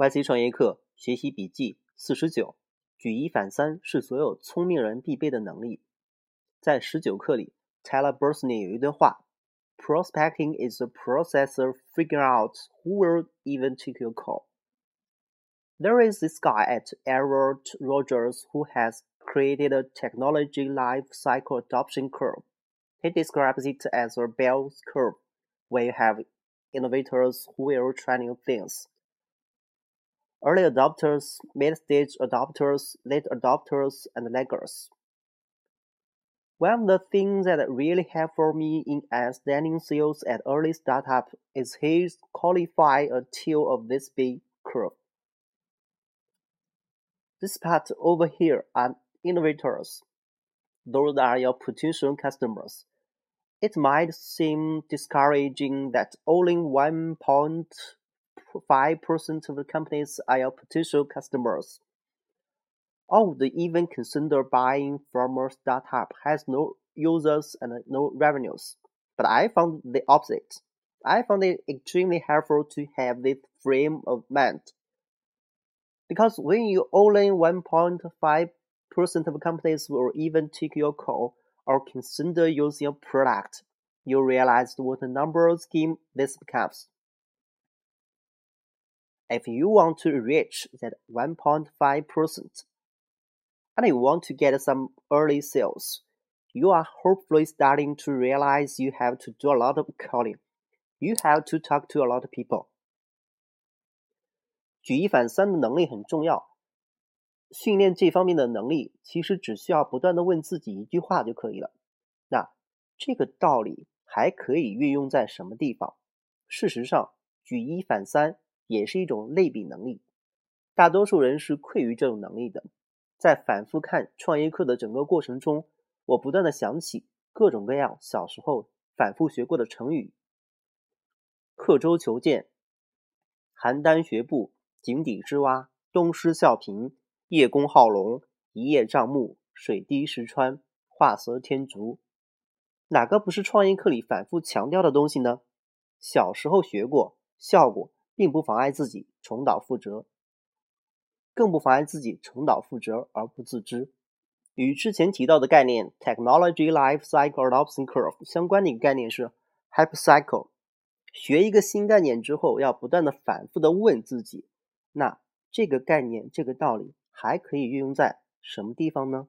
YC 创业课学习笔记四十九：举一反三是所有聪明人必备的能力。在十九课里，Tyler Bosmeny 有一段话：“Prospecting is the process of figuring out who will even take your call.” There is this guy at Everett Rogers who has created a technology life cycle adoption curve. He describes it as a bell curve, where you have innovators who will try new things early adopters, mid-stage adopters, late adopters, and laggards. One of the things that really helped for me in understanding sales at early startup is his qualify a tail of this big curve. This part over here are innovators. Those are your potential customers. It might seem discouraging that only one point 5% of the companies are potential customers. Oh, or would even consider buying from a startup has no users and no revenues. But I found the opposite. I found it extremely helpful to have this frame of mind. Because when you only 1.5% of companies will even take your call or consider using your product, you realize what a number scheme this becomes If you want to reach that 1.5% and you want to get some early sales, you are hopefully starting to realize you have to do a lot of calling. You have to talk to a lot of people. 举一反三的能力很重要。训练这方面的能力，其实只需要不断的问自己一句话就可以了。那这个道理还可以运用在什么地方？事实上，举一反三 也是一种类比能力，大多数人是愧于这种能力的。在反复看创业课的整个过程中，我不断的想起各种各样小时候反复学过的成语：刻舟求剑、邯郸学步、井底之蛙、东施效颦、叶公好龙、一叶障目、水滴石穿、画蛇添足。哪个不是创业课里反复强调的东西呢？小时候学过，效果。并不妨碍自己重蹈覆辙，更不妨碍自己重蹈覆辙而不自知。与之前提到的概念 “technology life cycle adoption curve” 相关的一个概念是 “hype cycle”。学一个新概念之后，要不断的反复的问自己：那这个概念、这个道理还可以运用在什么地方呢？